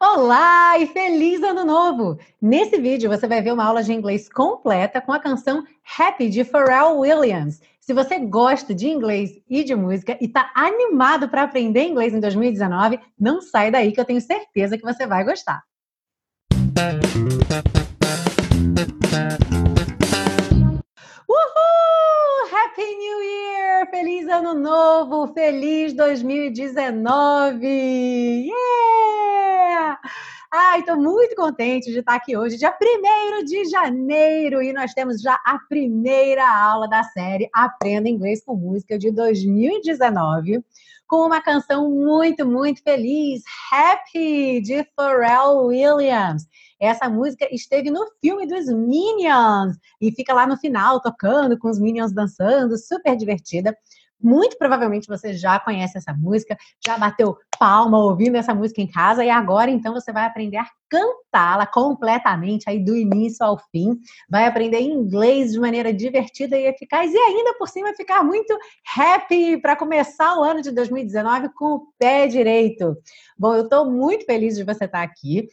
Olá e feliz ano novo! Nesse vídeo você vai ver uma aula de inglês completa com a canção Happy de Pharrell Williams. Se você gosta de inglês e de música e está animado para aprender inglês em 2019, não sai daí que eu tenho certeza que você vai gostar. Uhul! Happy New Year! Feliz Ano Novo! Feliz 2019! Yeah! Ai, estou muito contente de estar aqui hoje, dia 1 de janeiro, e nós temos já a primeira aula da série Aprenda Inglês com Música de 2019, com uma canção muito, muito feliz, Happy, de Pharrell Williams. Essa música esteve no filme dos Minions e fica lá no final tocando com os Minions dançando, super divertida. Muito provavelmente você já conhece essa música, já bateu palma ouvindo essa música em casa e agora então você vai aprender a cantá-la completamente aí do início ao fim, vai aprender inglês de maneira divertida e eficaz e ainda por cima ficar muito happy para começar o ano de 2019 com o pé direito. Bom, eu estou muito feliz de você estar aqui.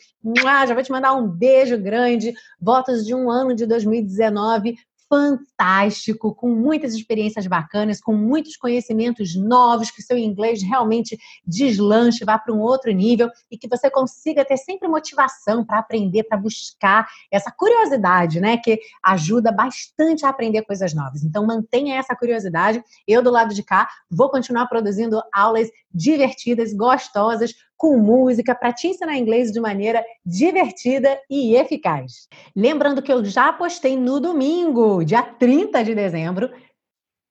Já vou te mandar um beijo grande, votos de um ano de 2019 fantástico, com muitas experiências bacanas, com muitos conhecimentos novos, que seu inglês realmente deslanche, vá para um outro nível e que você consiga ter sempre motivação para aprender, para buscar essa curiosidade, né? Que ajuda bastante a aprender coisas novas. Então, mantenha essa curiosidade. Eu, do lado de cá, vou continuar produzindo aulas divertidas, gostosas, com música, para te ensinar inglês de maneira divertida e eficaz. Lembrando que eu já postei no domingo, dia 30 de dezembro,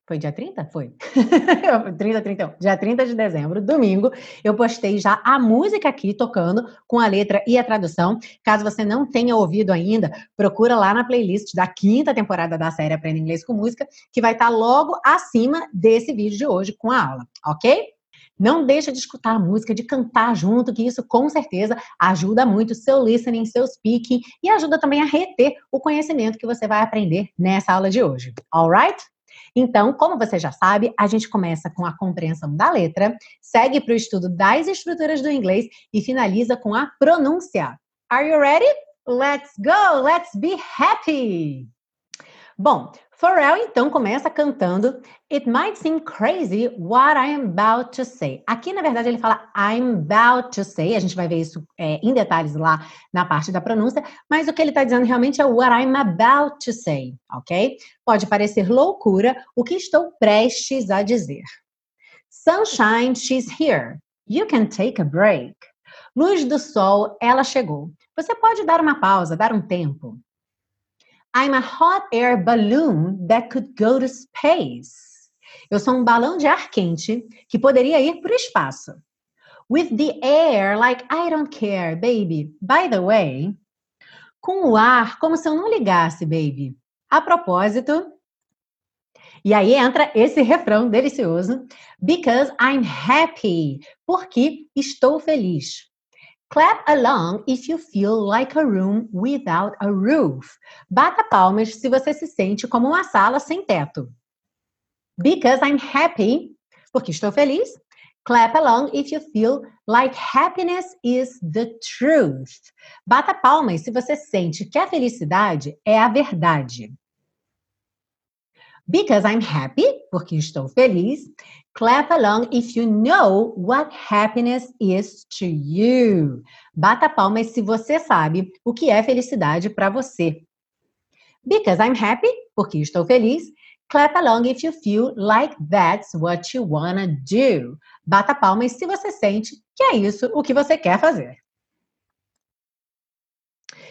foi dia 30? Foi. 30, 31. Dia 30 de dezembro, domingo, eu postei já a música aqui tocando com a letra e a tradução. Caso você não tenha ouvido ainda, procura lá na playlist da quinta temporada da série Aprenda Inglês com Música, que vai estar logo acima desse vídeo de hoje com a aula, ok? Não deixa de escutar música, de cantar junto, que isso com certeza ajuda muito o seu listening, seu speaking e ajuda também a reter o conhecimento que você vai aprender nessa aula de hoje. Alright? Então, como você já sabe, a gente começa com a compreensão da letra, segue para o estudo das estruturas do inglês e finaliza com a pronúncia. Are you ready? Let's go! Let's be happy! Bom, Pharrell então começa cantando It might seem crazy what I am about to say. Aqui, na verdade, ele fala I'm about to say. A gente vai ver isso é, em detalhes lá na parte da pronúncia. Mas o que ele está dizendo realmente é what I'm about to say, ok? Pode parecer loucura o que estou prestes a dizer. Sunshine, she's here. You can take a break. Luz do sol, ela chegou. Você pode dar uma pausa, dar um tempo. I'm a hot air balloon that could go to space. Eu sou um balão de ar quente que poderia ir para o espaço. With the air like I don't care, baby. By the way. Com o ar como se eu não ligasse, baby. A propósito. E aí entra esse refrão delicioso. Because I'm happy. Porque estou feliz. Clap along if you feel like a room without a roof. Bata palmas se você se sente como uma sala sem teto. Because I'm happy, porque estou feliz. Clap along if you feel like happiness is the truth. Bata palmas se você sente que a felicidade é a verdade. Because I'm happy, porque estou feliz. Clap along if you know what happiness is to you. Bata palmas se você sabe o que é felicidade para você. Because I'm happy, porque estou feliz. Clap along if you feel like that's what you wanna do. Bata palmas se você sente que é isso o que você quer fazer.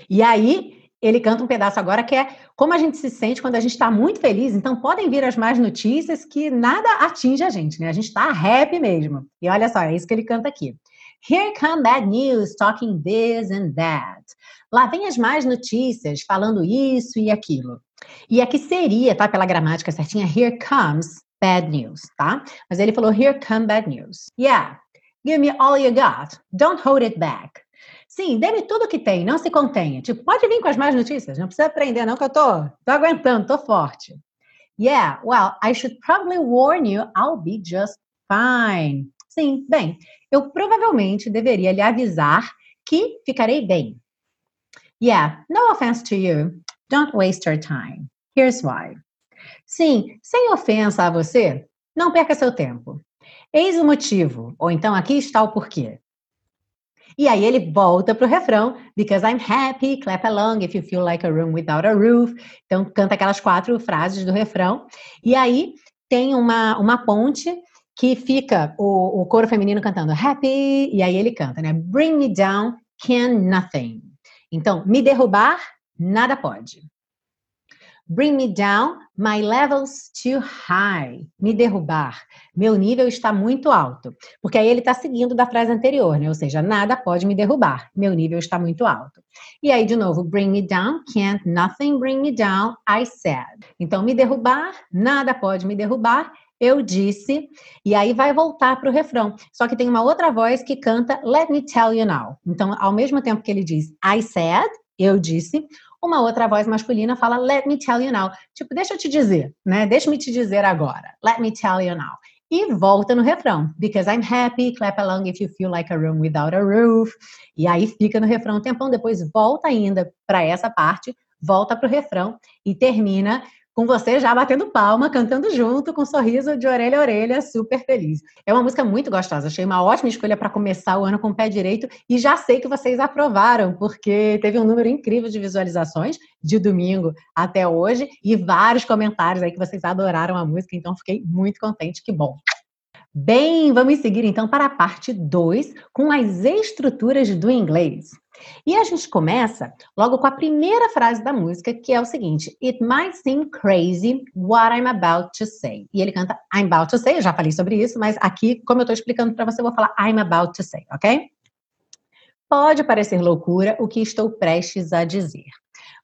E aí, ele canta um pedaço agora que é como a gente se sente quando a gente está muito feliz. Então, podem vir as más notícias que nada atinge a gente, né? A gente está happy mesmo. E olha só, é isso que ele canta aqui. Here come bad news, talking this and that. Lá vem as más notícias, falando isso e aquilo. E aqui seria, tá? Pela gramática certinha, here comes bad news, tá? Mas ele falou, here come bad news. Yeah, give me all you got. Don't hold it back. Sim, dê-me tudo que tem, não se contenha. Tipo, pode vir com as más notícias, não precisa aprender, não, que eu tô, tô aguentando, tô forte. Yeah, well, I should probably warn you, I'll be just fine. Sim, bem, eu provavelmente deveria lhe avisar que ficarei bem. Yeah, no offense to you. Don't waste your time. Here's why. Sim, sem ofensa a você, não perca seu tempo. Eis o motivo, ou então aqui está o porquê. E aí ele volta para o refrão, because I'm happy, clap along if you feel like a room without a roof. Então canta aquelas quatro frases do refrão. E aí tem uma, uma ponte que fica o, o coro feminino cantando happy, e aí ele canta, né? Bring me down, can nothing. Então, me derrubar, nada pode. Bring me down, my level's too high. Me derrubar, meu nível está muito alto. Porque aí ele está seguindo da frase anterior, né? Ou seja, nada pode me derrubar, meu nível está muito alto. E aí, de novo, bring me down, can't nothing bring me down, I said. Então, me derrubar, nada pode me derrubar, eu disse, e aí vai voltar para o refrão. Só que tem uma outra voz que canta Let me tell you now. Então, ao mesmo tempo que ele diz I said, eu disse, uma outra voz masculina fala let me tell you now. Tipo, deixa eu te dizer, né? Deixa-me te dizer agora. Let me tell you now. E volta no refrão. Because I'm happy, clap along if you feel like a room without a roof. E aí fica no refrão um tempão, depois volta ainda para essa parte, volta para o refrão e termina com você já batendo palma, cantando junto, com um sorriso de orelha a orelha, super feliz. É uma música muito gostosa, achei uma ótima escolha para começar o ano com o pé direito e já sei que vocês aprovaram, porque teve um número incrível de visualizações de domingo até hoje e vários comentários aí que vocês adoraram a música, então fiquei muito contente, que bom. Bem, vamos seguir então para a parte 2 com as estruturas do inglês. E a gente começa logo com a primeira frase da música, que é o seguinte: It might seem crazy what I'm about to say. E ele canta I'm about to say, eu já falei sobre isso, mas aqui, como eu estou explicando para você, eu vou falar I'm about to say, ok? Pode parecer loucura o que estou prestes a dizer.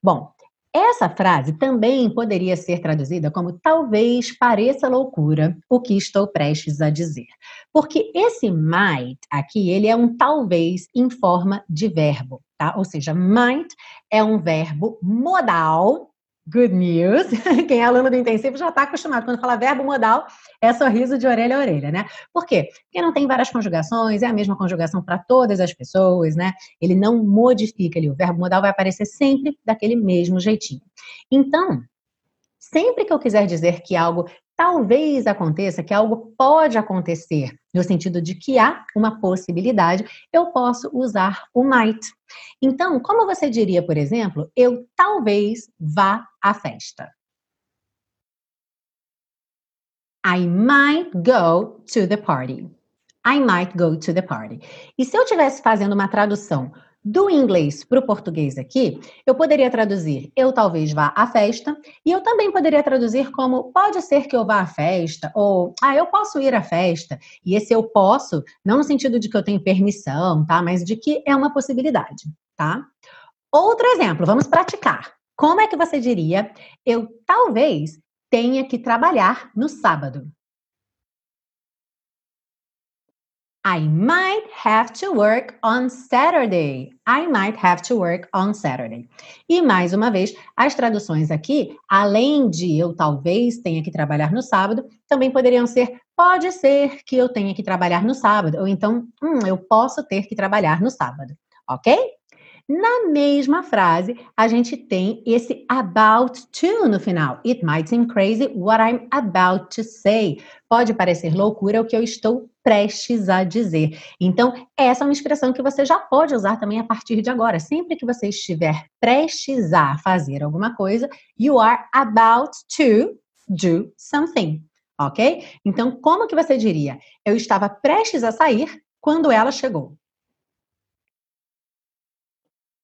Bom, essa frase também poderia ser traduzida como talvez pareça loucura o que estou prestes a dizer. Porque esse might aqui, ele é um talvez em forma de verbo, tá? Ou seja, might é um verbo modal Good news. Quem é aluno do intensivo já está acostumado. Quando fala verbo modal, é sorriso de orelha a orelha, né? Por quê? Porque não tem várias conjugações, é a mesma conjugação para todas as pessoas, né? Ele não modifica ali. O verbo modal vai aparecer sempre daquele mesmo jeitinho. Então, sempre que eu quiser dizer que algo talvez aconteça, que algo pode acontecer, no sentido de que há uma possibilidade, eu posso usar o might. Então, como você diria, por exemplo, eu talvez vá à festa? I might go to the party. I might go to the party. E se eu estivesse fazendo uma tradução do inglês para o português aqui, eu poderia traduzir eu talvez vá à festa, e eu também poderia traduzir como pode ser que eu vá à festa, ou ah, eu posso ir à festa. E esse eu posso, não no sentido de que eu tenho permissão, tá? Mas de que é uma possibilidade, tá? Outro exemplo, vamos praticar. Como é que você diria eu talvez tenha que trabalhar no sábado? I might have to work on Saturday. I might have to work on Saturday. E mais uma vez, as traduções aqui, além de eu talvez tenha que trabalhar no sábado, também poderiam ser pode ser que eu tenha que trabalhar no sábado, ou então, hum, eu posso ter que trabalhar no sábado, ok? Na mesma frase, a gente tem esse about to no final. It might seem crazy what I'm about to say. Pode parecer loucura o que eu estou prestes a dizer. Então, essa é uma expressão que você já pode usar também a partir de agora. Sempre que você estiver prestes a fazer alguma coisa, you are about to do something. Ok? Então, como que você diria? Eu estava prestes a sair quando ela chegou.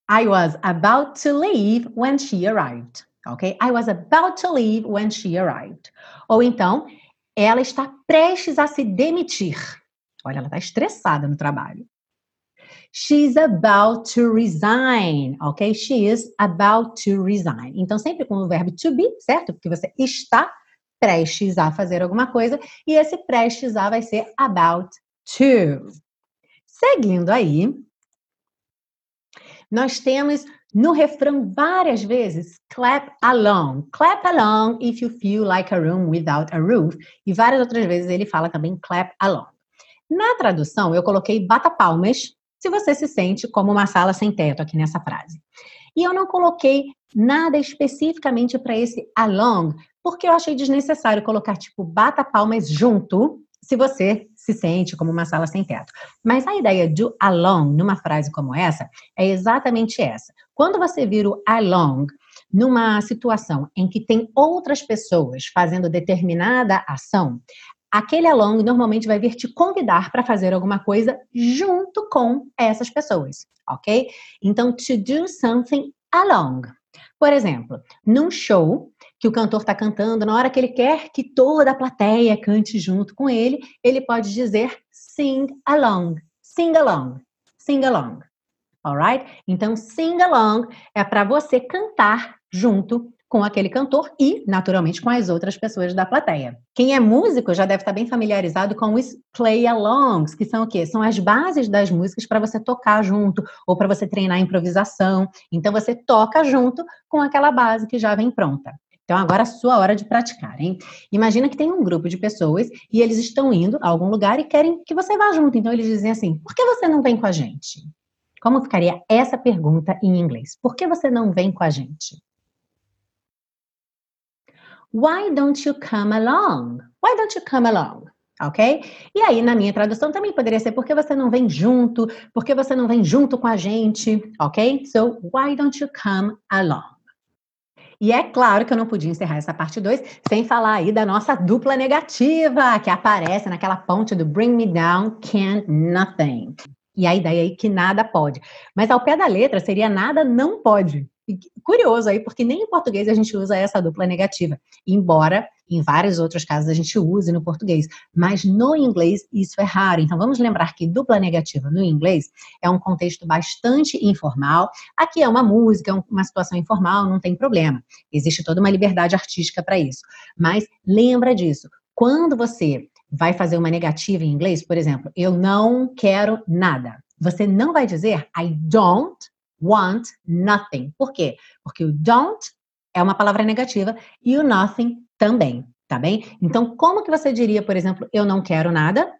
I was about to leave when she arrived. Ok? I was about to leave when she arrived. Ou então, ela está prestes a se demitir. Olha, ela está estressada no trabalho. She's about to resign, ok? She is about to resign. Então, sempre com o verbo to be, certo? Porque você está prestes a fazer alguma coisa e esse prestes a vai ser about to. Seguindo aí, nós temos no refrão várias vezes clap along. Clap along if you feel like a room without a roof. E várias outras vezes ele fala também clap along. Na tradução, eu coloquei bata palmas se você se sente como uma sala sem teto aqui nessa frase. E eu não coloquei nada especificamente para esse along, porque eu achei desnecessário colocar tipo bata palmas junto, se você se sente como uma sala sem teto. Mas a ideia do along numa frase como essa é exatamente essa. Quando você vira o along numa situação em que tem outras pessoas fazendo determinada ação, aquele along normalmente vai vir te convidar para fazer alguma coisa junto com essas pessoas, ok? Então, to do something along. Por exemplo, num show que o cantor está cantando, na hora que ele quer que toda a plateia cante junto com ele, ele pode dizer sing along, sing along, sing along. Alright? Então, sing along é para você cantar junto com aquele cantor e, naturalmente, com as outras pessoas da plateia. Quem é músico já deve estar bem familiarizado com os play-alongs, que são o quê? São as bases das músicas para você tocar junto ou para você treinar improvisação. Então, você toca junto com aquela base que já vem pronta. Então, agora é sua hora de praticar, hein? Imagina que tem um grupo de pessoas e eles estão indo a algum lugar e querem que você vá junto. Então, eles dizem assim: por que você não vem com a gente? Como ficaria essa pergunta em inglês? Por que você não vem com a gente? Why don't you come along? Why don't you come along? Ok? E aí, na minha tradução, também poderia ser porque você não vem junto, porque você não vem junto com a gente, ok? So, why don't you come along? E é claro que eu não podia encerrar essa parte 2 sem falar aí da nossa dupla negativa, que aparece naquela ponte do Bring Me Down, Can't Nothing. E a ideia aí que nada pode. Mas ao pé da letra seria nada não pode. Curioso aí, porque nem em português a gente usa essa dupla negativa, embora em vários outros casos a gente use no português, mas no inglês isso é raro. Então vamos lembrar que dupla negativa no inglês é um contexto bastante informal. Aqui é uma música, é uma situação informal, não tem problema. Existe toda uma liberdade artística para isso. Mas lembra disso. Quando você vai fazer uma negativa em inglês, por exemplo, eu não quero nada. Você não vai dizer I don't want nothing. Por quê? Porque o don't é uma palavra negativa e o nothing também, tá bem? Então, como que você diria, por exemplo, eu não quero nada?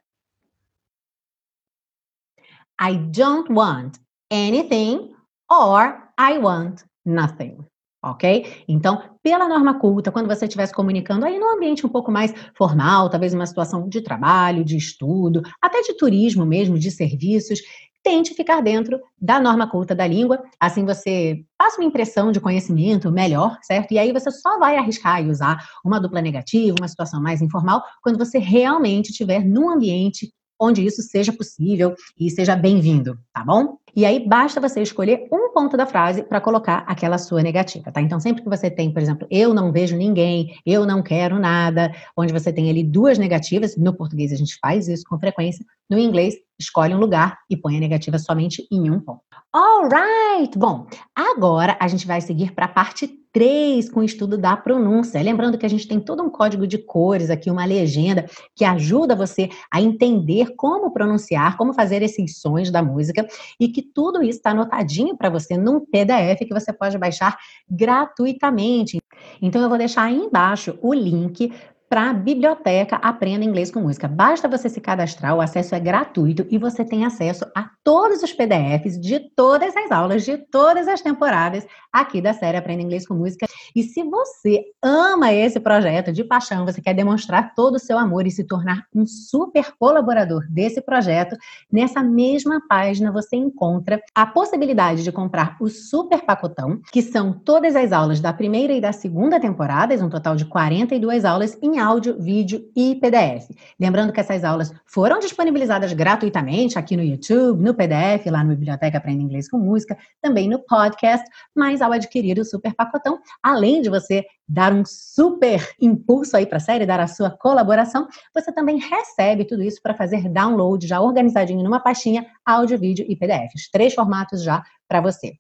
I don't want anything or I want nothing. Ok? Então, pela norma culta, quando você estiver se comunicando aí num ambiente um pouco mais formal, talvez uma situação de trabalho, de estudo, até de turismo mesmo, de serviços, tente ficar dentro da norma culta da língua, assim você passa uma impressão de conhecimento melhor, certo? E aí você só vai arriscar e usar uma dupla negativa, uma situação mais informal, quando você realmente estiver num ambiente onde isso seja possível e seja bem-vindo, tá bom? E aí basta você escolher um ponto da frase para colocar aquela sua negativa, tá? Então sempre que você tem, por exemplo, eu não vejo ninguém, eu não quero nada, onde você tem ali duas negativas, no português a gente faz isso com frequência, no inglês escolhe um lugar e põe a negativa somente em um ponto. Alright! Bom, agora a gente vai seguir para a parte 3 com o estudo da pronúncia. Lembrando que a gente tem todo um código de cores aqui, uma legenda que ajuda você a entender como pronunciar, como fazer esses sons da música e que tudo isso está anotadinho para você num PDF que você pode baixar gratuitamente. Então eu vou deixar aí embaixo o link para a biblioteca Aprenda Inglês com Música. Basta você se cadastrar, o acesso é gratuito e você tem acesso a todos os PDFs de todas as aulas, de todas as temporadas aqui da série Aprenda Inglês com Música. E se você ama esse projeto de paixão, você quer demonstrar todo o seu amor e se tornar um super colaborador desse projeto, nessa mesma página você encontra a possibilidade de comprar o super pacotão, que são todas as aulas da primeira e da segunda temporadas, um total de 42 aulas em áudio, vídeo e PDF. Lembrando que essas aulas foram disponibilizadas gratuitamente aqui no YouTube, no PDF, lá no Biblioteca Aprenda Inglês com Música, também no podcast, mas ao adquirir o super pacotão, além de você dar um super impulso aí para a série, dar a sua colaboração, você também recebe tudo isso para fazer download já organizadinho numa pastinha, áudio, vídeo e PDF. Os três formatos já para você.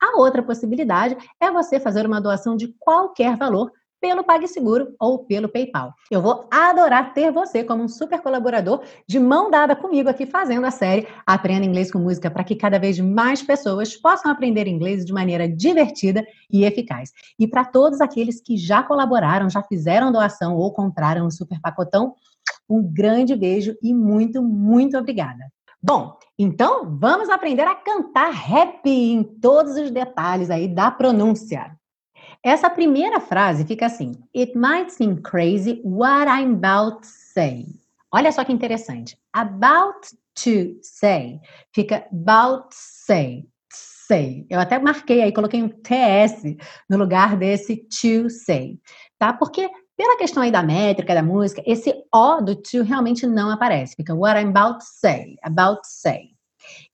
A outra possibilidade é você fazer uma doação de qualquer valor pelo PagSeguro ou pelo PayPal. Eu vou adorar ter você como um super colaborador de mão dada comigo aqui fazendo a série Aprenda Inglês com Música para que cada vez mais pessoas possam aprender inglês de maneira divertida e eficaz. E para todos aqueles que já colaboraram, já fizeram doação ou compraram o super pacotão, um grande beijo e muito, muito obrigada. Bom, então vamos aprender a cantar rap em todos os detalhes aí da pronúncia. Essa primeira frase fica assim: It might seem crazy what I'm about to say. Olha só que interessante. About to say fica about say. Say. Eu até marquei aí, coloquei um TS no lugar desse to say, tá? Porque pela questão aí da métrica da música, esse O do to realmente não aparece. Fica what I'm about to say, about to say.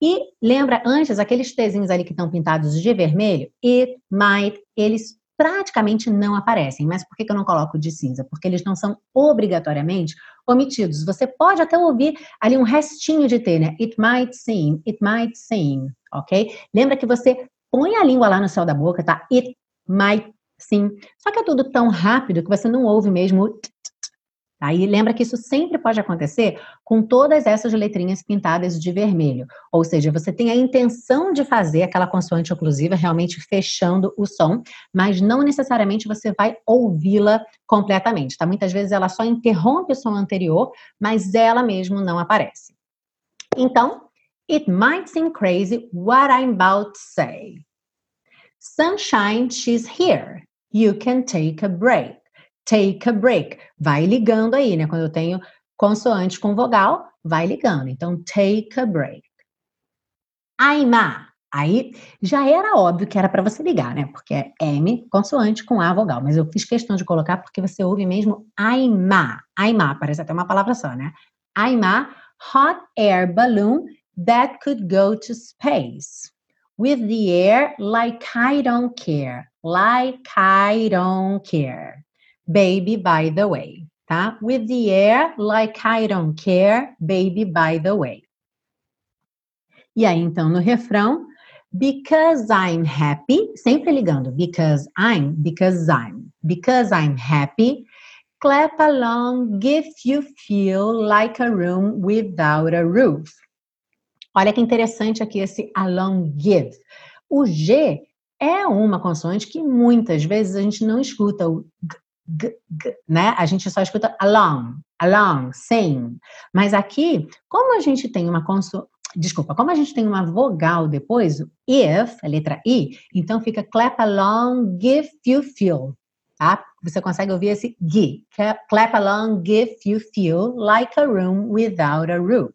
E lembra antes aqueles Tzinhos ali que estão pintados de vermelho? It, might, eles praticamente não aparecem. Mas por que, que eu não coloco de cinza? Porque eles não são obrigatoriamente omitidos. Você pode até ouvir ali um restinho de T, né? It might seem, it might seem, ok? Lembra que você põe a língua lá no céu da boca, tá? It might seem. Só que é tudo tão rápido que você não ouve mesmo o Aí lembra que isso sempre pode acontecer com todas essas letrinhas pintadas de vermelho. Ou seja, você tem a intenção de fazer aquela consoante oclusiva realmente fechando o som, mas não necessariamente você vai ouvi-la completamente, tá? Muitas vezes ela só interrompe o som anterior, mas ela mesmo não aparece. Então, it might seem crazy what I'm about to say. Sunshine, she's here. You can take a break take a break. Vai ligando aí, né? Quando eu tenho consoante com vogal, vai ligando. Então, take a break. Aima. Aí já era óbvio que era para você ligar, né? Porque é M, consoante com A vogal. Mas eu fiz questão de colocar porque você ouve mesmo Aima. Aima, parece até uma palavra só, né? Aima, hot air balloon that could go to space. With the air like I don't care. Like I don't care. Baby by the way, tá? With the air like I don't care, baby by the way. E aí, então, no refrão, because I'm happy, sempre ligando, because I'm, because I'm, because I'm happy, clap along if you feel like a room without a roof. Olha que interessante aqui esse along give. O G é uma consoante que muitas vezes a gente não escuta o G, g, né? A gente só escuta along, along, sing. Mas aqui, como a gente tem uma consoante, desculpa, como a gente tem uma vogal depois, if, a letra I, então fica clap along if you feel, tá? Você consegue ouvir esse g, clap along if you feel like a room without a roof.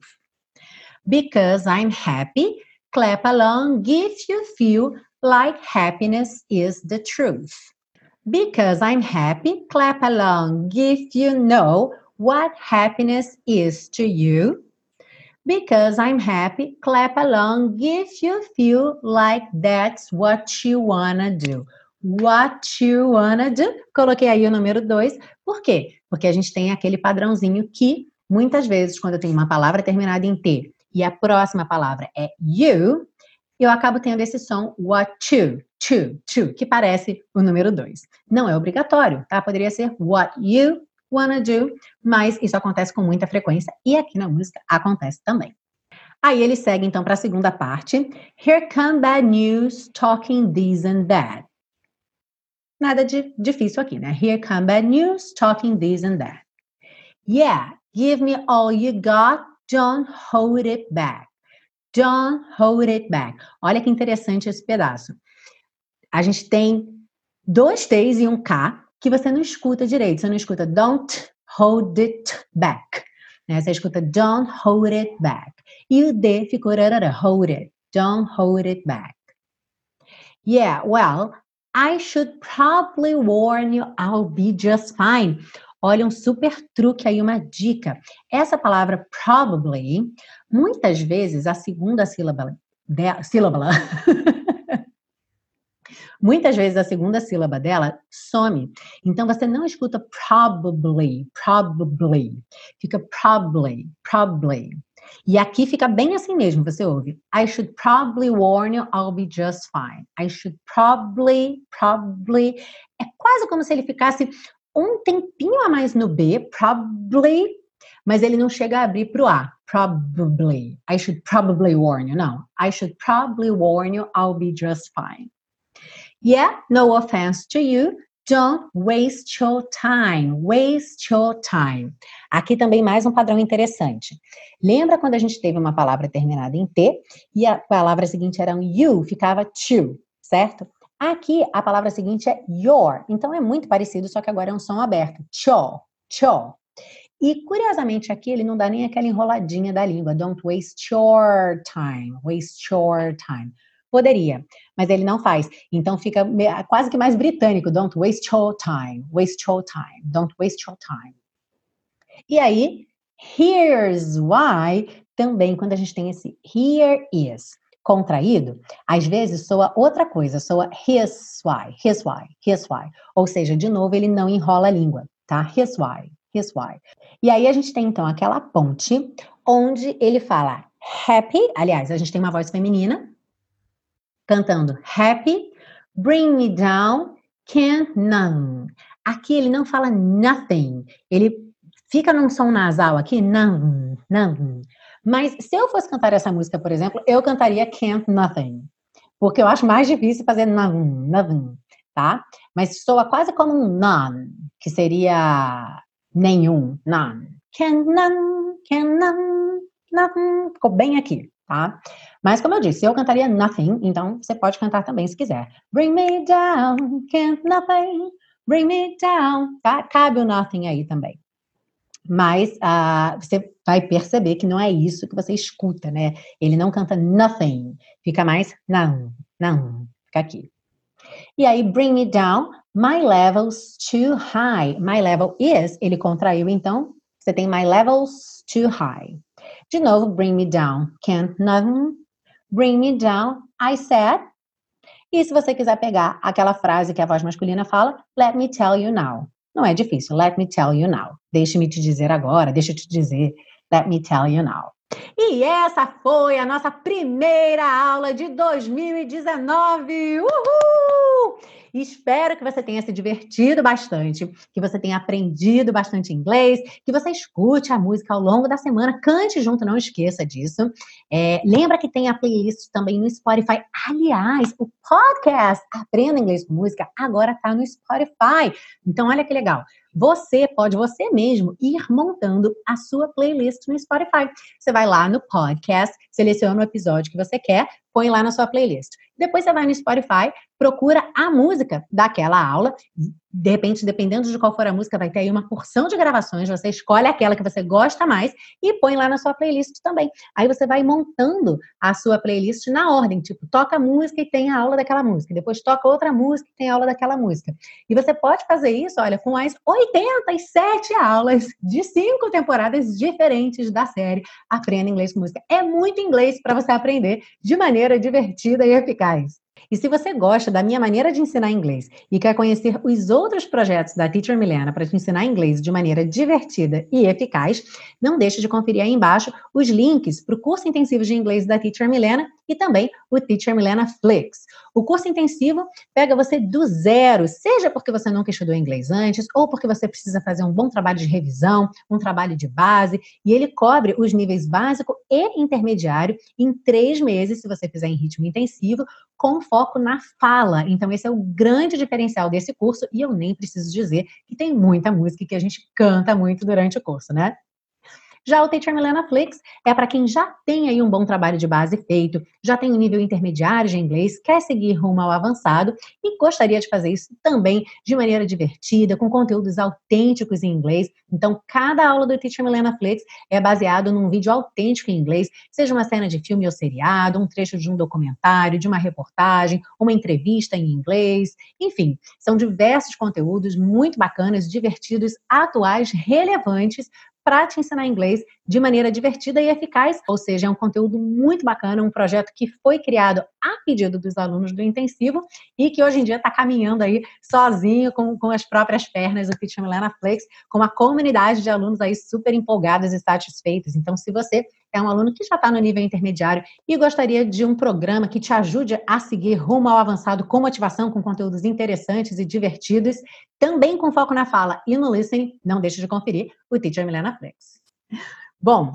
Because I'm happy, clap along if you feel like happiness is the truth. Because I'm happy, clap along if you know what happiness is to you. Because I'm happy, clap along if you feel like that's what you wanna do. What you wanna do. Coloquei aí o número 2. Por quê? Porque a gente tem aquele padrãozinho que, muitas vezes, quando eu tenho uma palavra terminada em T e a próxima palavra é you, eu acabo tendo esse som what to, to, to, que parece o número 2. Não é obrigatório, tá? Poderia ser what you wanna do, mas isso acontece com muita frequência e aqui na música acontece também. Aí ele segue então para a segunda parte. Here come bad news talking this and that. Nada de difícil aqui, né? Here come bad news talking this and that. Yeah, give me all you got, don't hold it back. Don't hold it back. Olha que interessante esse pedaço. A gente tem dois T's e um K que você não escuta direito. Você não escuta don't hold it back. Né? Você escuta don't hold it back. E o D ficou rarara, hold it. Don't hold it back. Yeah, well, I should probably warn you I'll be just fine. Olha, um super truque aí, uma dica. Essa palavra probably, muitas vezes a segunda sílaba, de, sílaba muitas vezes a segunda sílaba dela some. Então você não escuta probably, probably. Fica probably, probably. E aqui fica bem assim mesmo, você ouve. I should probably warn you, I'll be just fine. I should probably, probably. É quase como se ele ficasse um tempinho a mais no B, probably, mas ele não chega a abrir para o A. Probably. I should probably warn you. Não. I should probably warn you, I'll be just fine. Yeah, no offense to you. Don't waste your time. Waste your time. Aqui também mais um padrão interessante. Lembra quando a gente teve uma palavra terminada em T e a palavra seguinte era um you, ficava to, certo? Aqui a palavra seguinte é your, então é muito parecido, só que agora é um som aberto. Cho, cho. E curiosamente aqui ele não dá nem aquela enroladinha da língua. Don't waste your time. Waste your time. Poderia, mas ele não faz. Então fica quase que mais britânico. Don't waste your time. Waste your time. Don't waste your time. E aí, here's why, também quando a gente tem esse here is contraído, às vezes soa outra coisa, soa his why, his why, his why. Ou seja, de novo, ele não enrola a língua, tá? His why, his why. E aí a gente tem então aquela ponte onde ele fala happy, aliás, a gente tem uma voz feminina cantando happy, bring me down, can't none. Aqui ele não fala nothing, ele fica num som nasal aqui, não, não. Mas se eu fosse cantar essa música, por exemplo, eu cantaria Can't Nothing. Porque eu acho mais difícil fazer nothing, nothing, tá? Mas soa quase como um none, que seria nenhum, none. Can't none, can't none, nothing. Ficou bem aqui, tá? Mas como eu disse, eu cantaria nothing, então você pode cantar também se quiser. Bring me down, can't nothing, bring me down, tá? Cabe o nothing aí também. Mas uh, você vai perceber que não é isso que você escuta, né? Ele não canta nothing, fica mais não, não, fica aqui. E aí, bring me down, my level's too high. My level is, ele contraiu, então você tem my level's too high. De novo, bring me down, can't nothing, Bring me down, I said. E se você quiser pegar aquela frase que a voz masculina fala, let me tell you now. Não é difícil, let me tell you now. Deixe-me te dizer agora, deixa eu te dizer, let me tell you now. E essa foi a nossa primeira aula de 2019. Uhul! Espero que você tenha se divertido bastante, que você tenha aprendido bastante inglês, que você escute a música ao longo da semana, cante junto, não esqueça disso. É, lembra que tem a playlist também no Spotify. Aliás, o podcast Aprenda Inglês com Música agora está no Spotify. Então, olha que legal. Você pode, você mesmo, ir montando a sua playlist no Spotify. Você vai lá no podcast, seleciona o episódio que você quer, põe lá na sua playlist. Depois você vai no Spotify, procura a música daquela aula. De repente, dependendo de qual for a música, vai ter aí uma porção de gravações. Você escolhe aquela que você gosta mais e põe lá na sua playlist também. Aí você vai montando a sua playlist na ordem, tipo, toca música e tem a aula daquela música. Depois toca outra música e tem a aula daquela música. E você pode fazer isso, olha, com as 87 aulas de cinco temporadas diferentes da série Aprenda Inglês com Música. É muito inglês para você aprender de maneira divertida e eficaz. E se você gosta da minha maneira de ensinar inglês e quer conhecer os outros projetos da Teacher Milena para te ensinar inglês de maneira divertida e eficaz, não deixe de conferir aí embaixo os links para o curso intensivo de inglês da Teacher Milena e também o Teacher Milena Flix. O curso intensivo pega você do zero, seja porque você nunca estudou inglês antes, ou porque você precisa fazer um bom trabalho de revisão, um trabalho de base, e ele cobre os níveis básico e intermediário em três meses, se você fizer em ritmo intensivo, com foco na fala. Então, esse é o grande diferencial desse curso, e eu nem preciso dizer que tem muita música que a gente canta muito durante o curso, né? Já o Teacher Milena Flix é para quem já tem aí um bom trabalho de base feito, já tem um nível intermediário de inglês, quer seguir rumo ao avançado e gostaria de fazer isso também de maneira divertida, com conteúdos autênticos em inglês. Então, cada aula do Teacher Milena Flix é baseado num vídeo autêntico em inglês, seja uma cena de filme ou seriado, um trecho de um documentário, de uma reportagem, uma entrevista em inglês, enfim, são diversos conteúdos muito bacanas, divertidos, atuais, relevantes para te ensinar inglês de maneira divertida e eficaz, ou seja, é um conteúdo muito bacana, um projeto que foi criado a pedido dos alunos do intensivo e que hoje em dia está caminhando aí sozinho com, com as próprias pernas, o Teacher Milena Flex, com uma comunidade de alunos aí super empolgados e satisfeitos. Então, se você é um aluno que já está no nível intermediário e gostaria de um programa que te ajude a seguir rumo ao avançado com motivação, com conteúdos interessantes e divertidos, também com foco na fala e no listening, não deixe de conferir o Teacher Milena Flex. Bom,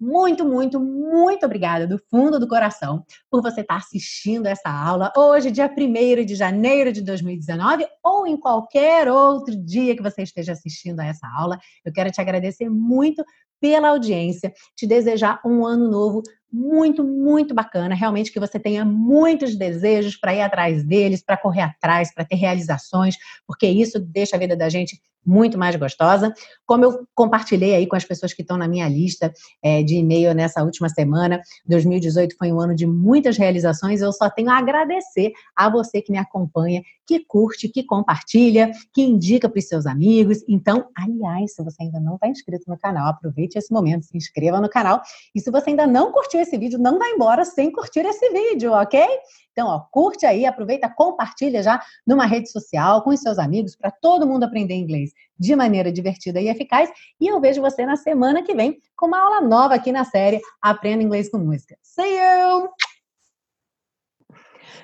muito, muito, muito obrigada do fundo do coração por você estar assistindo essa aula hoje, dia 1 de janeiro de 2019, ou em qualquer outro dia que você esteja assistindo a essa aula. Eu quero te agradecer muito pela audiência, te desejar um ano novo muito, muito bacana. Realmente que você tenha muitos desejos para ir atrás deles, para correr atrás, para ter realizações, porque isso deixa a vida da gente muito mais gostosa. Como eu compartilhei aí com as pessoas que estão na minha lista é, de e-mail nessa última semana, 2018 foi um ano de muitas realizações. Eu só tenho a agradecer a você que me acompanha, que curte, que compartilha, que indica para os seus amigos. Então, aliás, se você ainda não está inscrito no canal, aproveite esse momento, se inscreva no canal. E se você ainda não curtiu esse vídeo, não vá embora sem curtir esse vídeo, ok? Então, ó, curte aí, aproveita, compartilha já numa rede social com os seus amigos para todo mundo aprender inglês de maneira divertida e eficaz. E eu vejo você na semana que vem com uma aula nova aqui na série Aprenda Inglês com Música. See you!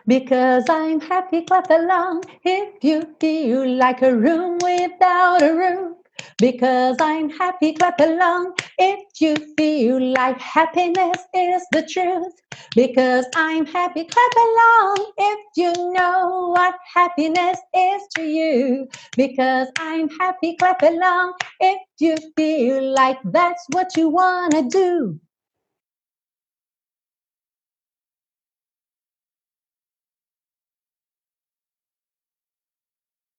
Because I'm happy, clap along if you feel like a room without a. Because I'm happy, clap along if you feel like happiness is the truth. Because I'm happy, clap along if you know what happiness is to you. Because I'm happy, clap along if you feel like that's what you want to do.